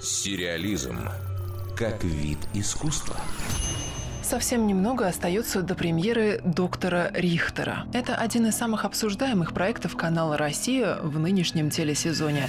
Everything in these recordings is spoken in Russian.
Сериализм как вид искусства. Совсем немного остается до премьеры «Доктора Рихтера». Это один из самых обсуждаемых проектов канала «Россия» в нынешнем телесезоне.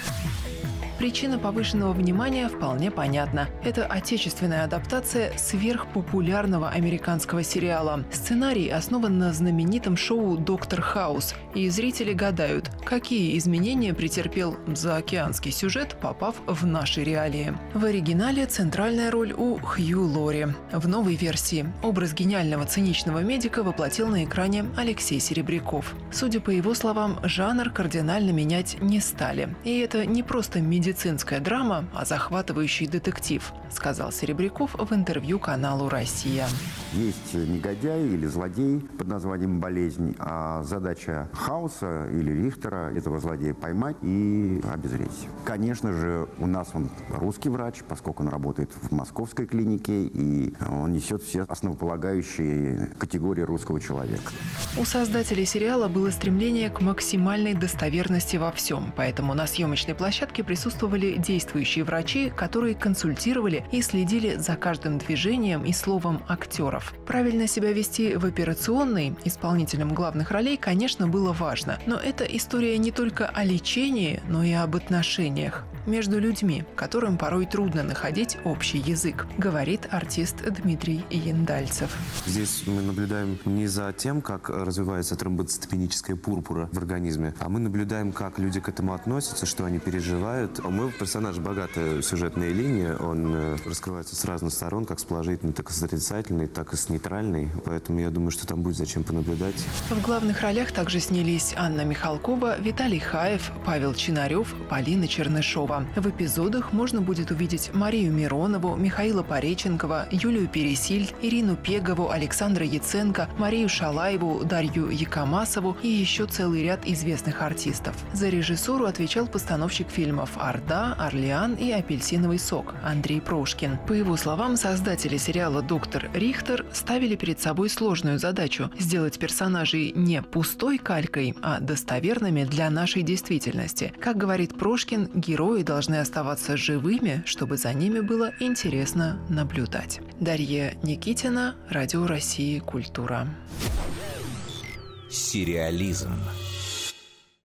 Причина повышенного внимания вполне понятна. Это отечественная адаптация сверхпопулярного американского сериала. Сценарий основан на знаменитом шоу «Доктор Хаус», и зрители гадают, какие изменения претерпел заокеанский сюжет, попав в наши реалии. В оригинале центральная роль у Хью Лори. В новой версии образ гениального циничного медика воплотил на экране Алексей Серебряков. Судя по его словам, жанр кардинально менять не стали. И это не просто медицинский медицинская драма, а захватывающий детектив, сказал Серебряков в интервью каналу «Россия». Есть негодяй или злодей под названием «Болезнь», а задача Хауса или Рихтера этого злодея поймать и обезвредить. Конечно же, у нас он русский врач, поскольку он работает в московской клинике, и он несет все основополагающие категории русского человека. У создателей сериала было стремление к максимальной достоверности во всем, поэтому на съемочной площадке присутствовали действующие врачи, которые консультировали и следили за каждым движением и словом актеров. Правильно себя вести в операционной исполнителем главных ролей, конечно, было важно, но эта история не только о лечении, но и об отношениях между людьми, которым порой трудно находить общий язык, говорит артист Дмитрий Яндальцев. Здесь мы наблюдаем не за тем, как развивается тромбоцитопеническая пурпура в организме, а мы наблюдаем, как люди к этому относятся, что они переживают. У моего персонажа богатая сюжетная линия, он э, раскрывается с разных сторон, как с положительной, так и с отрицательной, так и с нейтральной, поэтому я думаю, что там будет зачем понаблюдать. В главных ролях также снялись Анна Михалкова, Виталий Хаев, Павел Чинарев, Полина Чернышова. В эпизодах можно будет увидеть Марию Миронову, Михаила Пореченкова, Юлию Пересиль, Ирину Пегову, Александра Яценко, Марию Шалаеву, Дарью Якомасову и еще целый ряд известных артистов. За режиссуру отвечал постановщик фильмов «Орда», «Орлеан» и «Апельсиновый сок» Андрей Прошкин. По его словам, создатели сериала «Доктор Рихтер» ставили перед собой сложную задачу – сделать персонажей не пустой калькой, а достоверными для нашей действительности. Как говорит Прошкин, герои должны оставаться живыми, чтобы за ними было интересно наблюдать. Дарья Никитина, Радио России «Культура». Сериализм.